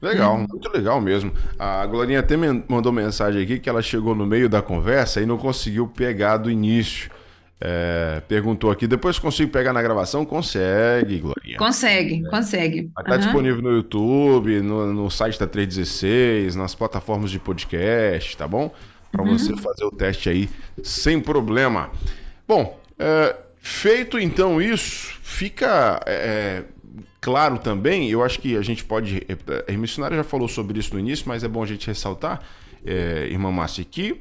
Legal, hum. muito legal mesmo. A Glorinha até mandou mensagem aqui que ela chegou no meio da conversa e não conseguiu pegar do início. É, perguntou aqui, depois consigo pegar na gravação? Consegue, Glorinha. Consegue, é. consegue. Está uhum. disponível no YouTube, no, no site da 316, nas plataformas de podcast, tá bom? Para uhum. você fazer o teste aí sem problema. Bom, é, feito então isso, fica é, claro também, eu acho que a gente pode. A missionária já falou sobre isso no início, mas é bom a gente ressaltar, é, irmã Márcia, que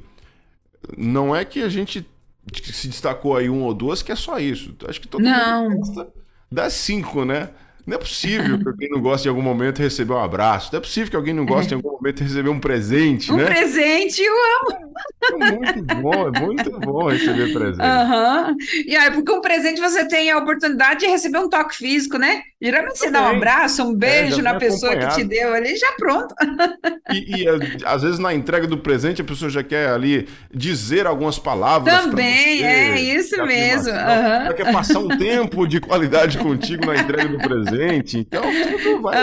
não é que a gente se destacou aí um ou duas, que é só isso. Acho que todo não. mundo gosta das cinco, né? Não é possível que alguém não goste de algum momento receber um abraço. Não é possível que alguém não goste em algum momento receber um presente, um né? Um presente, eu amo. É muito bom, é muito bom receber presente. Uhum. E aí, porque um presente você tem a oportunidade de receber um toque físico, né? Geralmente você dá um abraço, um é, beijo é, na pessoa que te deu ali, já pronto. E, e, às vezes na entrega do presente a pessoa já quer ali dizer algumas palavras. Também, você, é isso mesmo. Uhum. Já quer passar um tempo de qualidade [LAUGHS] contigo na entrega do presente. Então tudo vai,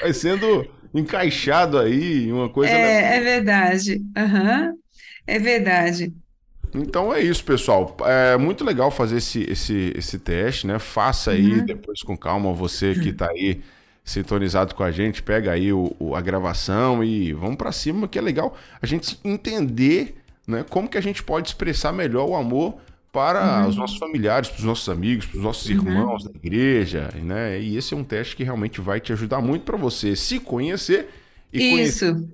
vai sendo encaixado aí, uma coisa. É, é verdade. É verdade. Então é isso, pessoal. É muito legal fazer esse, esse, esse teste, né? Faça aí uhum. depois com calma, você que está aí sintonizado com a gente, pega aí o, o a gravação e vamos para cima, que é legal a gente entender né, como que a gente pode expressar melhor o amor para uhum. os nossos familiares, para os nossos amigos, para os nossos uhum. irmãos da igreja, né? E esse é um teste que realmente vai te ajudar muito para você se conhecer e Isso. conhecer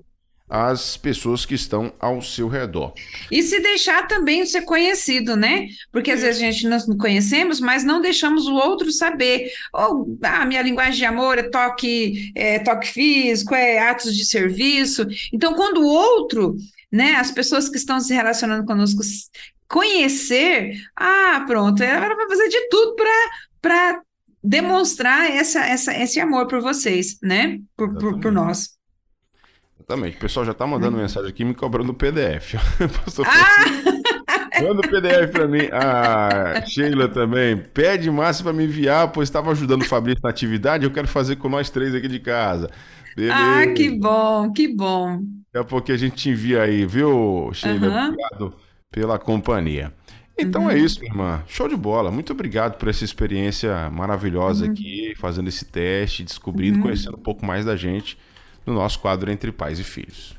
as pessoas que estão ao seu redor. E se deixar também ser conhecido, né? Porque às vezes a gente não conhecemos, mas não deixamos o outro saber. Ou oh, ah, minha linguagem de amor é toque, é toque físico, é atos de serviço. Então, quando o outro, né, as pessoas que estão se relacionando conosco conhecer, ah, pronto, ela vai fazer de tudo para demonstrar essa, essa, esse amor por vocês, né? Por, por, por nós. Exatamente. O pessoal já está mandando hum. mensagem aqui me cobrando o PDF. [LAUGHS] ah! Manda o PDF para mim. A Sheila também. Pede Márcia para me enviar, pois estava ajudando o Fabrício na atividade. Eu quero fazer com nós três aqui de casa. Beleza. Ah, que bom, que bom. Daqui a pouco a gente te envia aí, viu, Sheila? Uhum. Obrigado pela companhia. Então uhum. é isso, irmã. Show de bola. Muito obrigado por essa experiência maravilhosa uhum. aqui, fazendo esse teste, descobrindo, uhum. conhecendo um pouco mais da gente no nosso quadro Entre Pais e Filhos.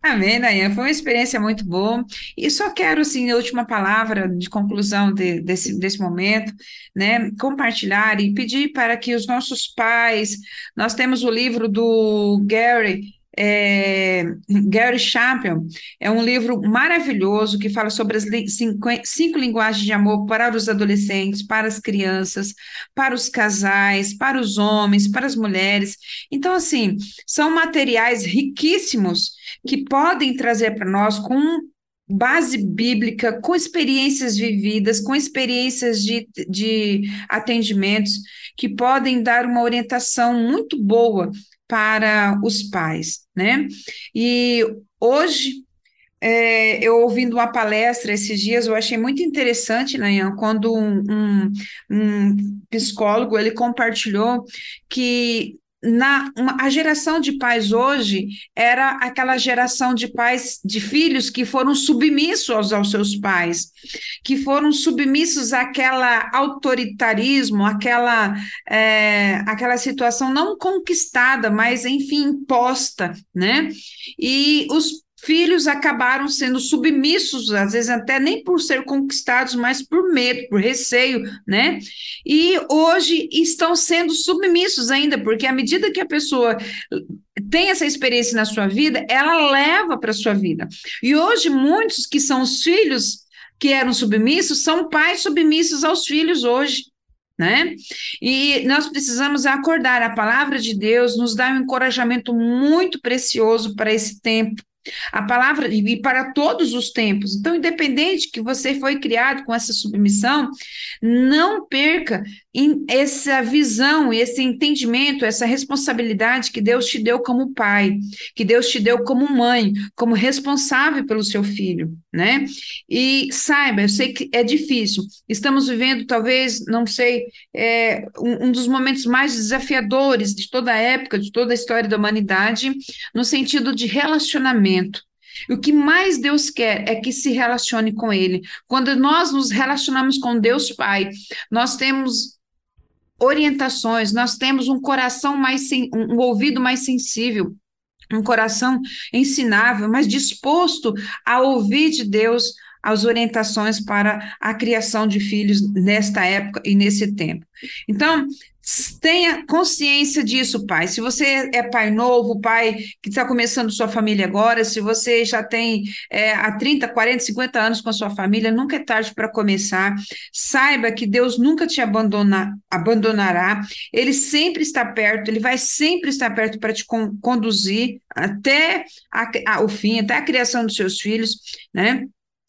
Amém, Dayan. Foi uma experiência muito boa. E só quero, assim, a última palavra de conclusão de, desse, desse momento, né? Compartilhar e pedir para que os nossos pais. Nós temos o livro do Gary é, Gary Chapman, é um livro maravilhoso que fala sobre as cinco, cinco linguagens de amor para os adolescentes, para as crianças, para os casais, para os homens, para as mulheres. Então, assim, são materiais riquíssimos que podem trazer para nós com base bíblica, com experiências vividas, com experiências de, de atendimentos, que podem dar uma orientação muito boa para os pais, né? E hoje, é, eu ouvindo uma palestra esses dias, eu achei muito interessante, Nayan, quando um, um, um psicólogo ele compartilhou que na uma, a geração de pais hoje era aquela geração de pais de filhos que foram submissos aos, aos seus pais, que foram submissos àquela autoritarismo, àquela, é, àquela situação não conquistada, mas enfim imposta, né? E os filhos acabaram sendo submissos, às vezes até nem por ser conquistados, mas por medo, por receio, né? E hoje estão sendo submissos ainda, porque à medida que a pessoa tem essa experiência na sua vida, ela leva para a sua vida. E hoje, muitos que são os filhos que eram submissos são pais submissos aos filhos hoje né? E nós precisamos acordar. A palavra de Deus nos dá um encorajamento muito precioso para esse tempo. A palavra, e para todos os tempos. Então, independente que você foi criado com essa submissão, não perca essa visão, esse entendimento, essa responsabilidade que Deus te deu como pai, que Deus te deu como mãe, como responsável pelo seu filho, né? E saiba, eu sei que é difícil. Estamos vivendo, talvez, não sei, é, um, um dos momentos mais desafiadores de toda a época, de toda a história da humanidade, no sentido de relacionamento. O que mais Deus quer é que se relacione com Ele. Quando nós nos relacionamos com Deus Pai, nós temos orientações, nós temos um coração mais, um ouvido mais sensível, um coração ensinável, mas disposto a ouvir de Deus as orientações para a criação de filhos nesta época e nesse tempo. Então, Tenha consciência disso, pai. Se você é pai novo, pai que está começando sua família agora, se você já tem é, há 30, 40, 50 anos com a sua família, nunca é tarde para começar. Saiba que Deus nunca te abandona, abandonará, Ele sempre está perto, Ele vai sempre estar perto para te con conduzir até a, a, o fim, até a criação dos seus filhos, né?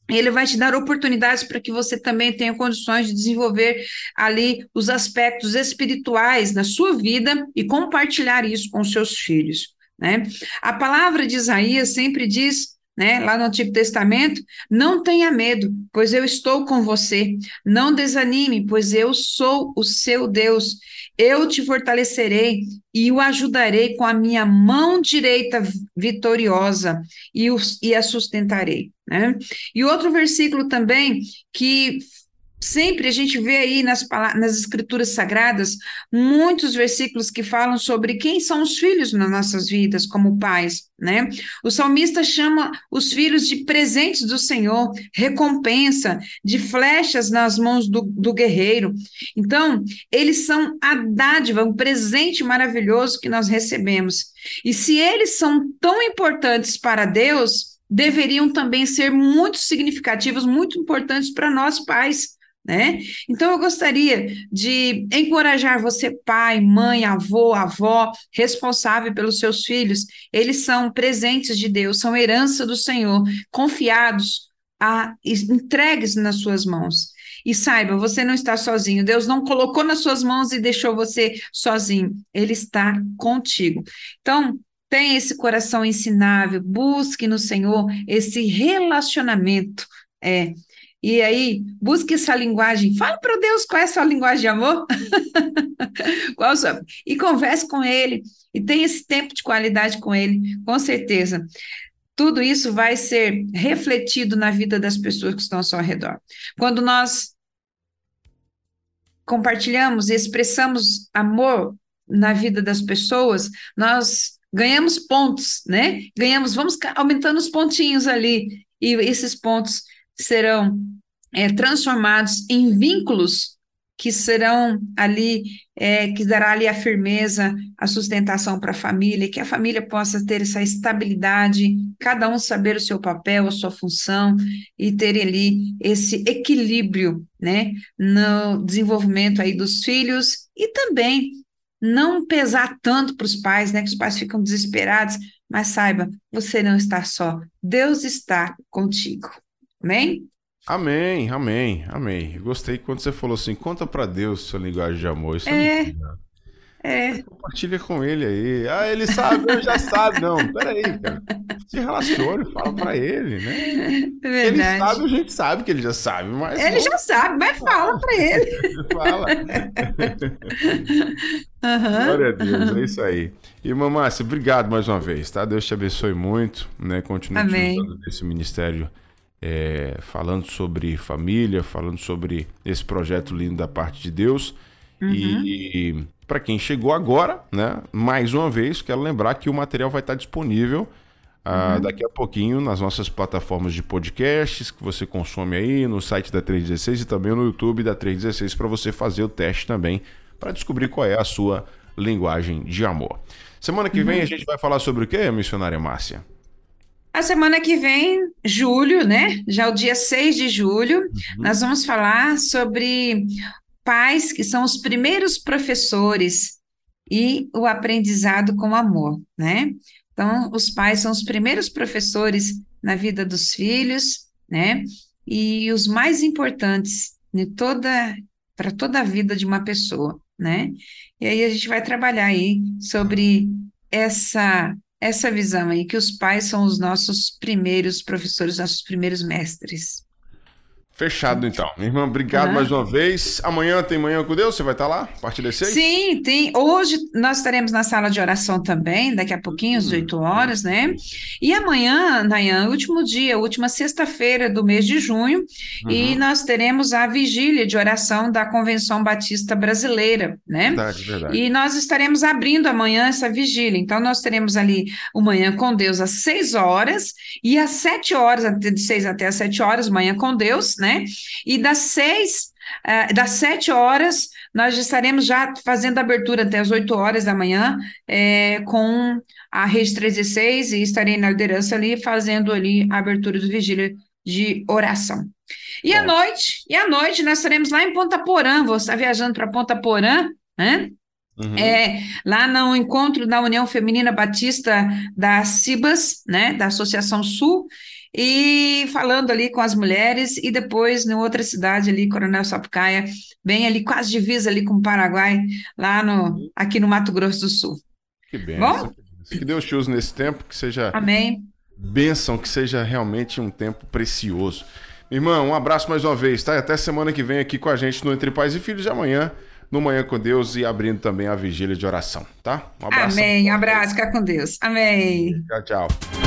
Ele vai te dar oportunidades para que você também tenha condições de desenvolver ali os aspectos espirituais na sua vida e compartilhar isso com seus filhos. Né? A palavra de Isaías sempre diz, né, lá no Antigo Testamento, não tenha medo, pois eu estou com você. Não desanime, pois eu sou o seu Deus. Eu te fortalecerei e o ajudarei com a minha mão direita vitoriosa e, o, e a sustentarei. Né? E outro versículo também que Sempre a gente vê aí nas, nas escrituras sagradas muitos versículos que falam sobre quem são os filhos nas nossas vidas como pais, né? O salmista chama os filhos de presentes do Senhor, recompensa, de flechas nas mãos do, do guerreiro. Então, eles são a dádiva, um presente maravilhoso que nós recebemos. E se eles são tão importantes para Deus, deveriam também ser muito significativos, muito importantes para nós pais né? Então, eu gostaria de encorajar você, pai, mãe, avô, avó, responsável pelos seus filhos. Eles são presentes de Deus, são herança do Senhor, confiados, a, entregues nas suas mãos. E saiba, você não está sozinho. Deus não colocou nas suas mãos e deixou você sozinho. Ele está contigo. Então, tenha esse coração ensinável, busque no Senhor esse relacionamento é, E aí, busque essa linguagem. Fala para Deus qual é a sua linguagem de amor. [LAUGHS] qual sua... E converse com Ele. E tenha esse tempo de qualidade com Ele, com certeza. Tudo isso vai ser refletido na vida das pessoas que estão ao seu redor. Quando nós compartilhamos e expressamos amor na vida das pessoas, nós ganhamos pontos, né? Ganhamos, vamos aumentando os pontinhos ali, e esses pontos serão é, transformados em vínculos que serão ali, é, que dará ali a firmeza, a sustentação para a família, que a família possa ter essa estabilidade, cada um saber o seu papel, a sua função, e ter ali esse equilíbrio, né, no desenvolvimento aí dos filhos, e também não pesar tanto para os pais, né, que os pais ficam desesperados, mas saiba, você não está só, Deus está contigo. Amém? Amém, amém, amém. Gostei quando você falou assim, conta para Deus sua linguagem de amor. Isso é, é, é. Compartilha com ele aí. Ah, ele sabe, ele já sabe. Não, peraí, cara. Se relacione, fala para ele, né? É. Ele sabe, a gente sabe que ele já sabe, mas... Ele já sabe, mas fala para ele. [LAUGHS] fala. uhum. Glória a Deus, é isso aí. E, Mamácia, obrigado mais uma vez, tá? Deus te abençoe muito, né? Continue Amém. utilizando esse ministério é, falando sobre família, falando sobre esse projeto lindo da parte de Deus. Uhum. E, para quem chegou agora, né, mais uma vez, quero lembrar que o material vai estar disponível ah, uhum. daqui a pouquinho nas nossas plataformas de podcasts que você consome aí, no site da 316 e também no YouTube da 316 para você fazer o teste também, para descobrir qual é a sua linguagem de amor. Semana que vem uhum. a gente vai falar sobre o que, missionária Márcia? A semana que vem, julho, né? Já o dia 6 de julho, uhum. nós vamos falar sobre pais que são os primeiros professores e o aprendizado com amor, né? Então, os pais são os primeiros professores na vida dos filhos, né? E os mais importantes de toda para toda a vida de uma pessoa, né? E aí a gente vai trabalhar aí sobre essa essa visão aí, que os pais são os nossos primeiros professores, nossos primeiros mestres. Fechado então. Minha irmã, obrigado uhum. mais uma vez. Amanhã tem Manhã com Deus, você vai estar lá? A partir das seis? Sim, tem. Hoje nós estaremos na sala de oração também, daqui a pouquinho, às 8 hum. horas, né? E amanhã, Nayan, último dia, última sexta-feira do mês de junho, uhum. e nós teremos a vigília de oração da Convenção Batista Brasileira, né? Verdade, verdade. E nós estaremos abrindo amanhã essa vigília. Então, nós teremos ali o Manhã com Deus às 6 horas, e às 7 horas, de 6 até às 7 horas, Manhã com Deus, né? Né? E das seis, uh, das sete horas, nós estaremos já fazendo a abertura até as oito horas da manhã, é, com a Rede 316, e estarei na liderança ali, fazendo ali a abertura do vigília de oração. E à noite, e à noite nós estaremos lá em Ponta Porã, vou estar viajando para Ponta Porã, né? Uhum. É, lá no encontro da União Feminina Batista da Cibas, né, da Associação Sul, e falando ali com as mulheres, e depois em outra cidade ali, Coronel Sapucaia, bem ali, quase divisa ali com o Paraguai, lá no, aqui no Mato Grosso do Sul. Que bem. Bom? Que Deus te use nesse tempo, que seja Amém. bênção, que seja realmente um tempo precioso. Irmão, um abraço mais uma vez, tá? E até semana que vem aqui com a gente no Entre Pais e Filhos de amanhã, no Manhã com Deus e abrindo também a vigília de oração, tá? Um abraço. Amém. Um abraço, fica com Deus. Amém. Tchau, tchau.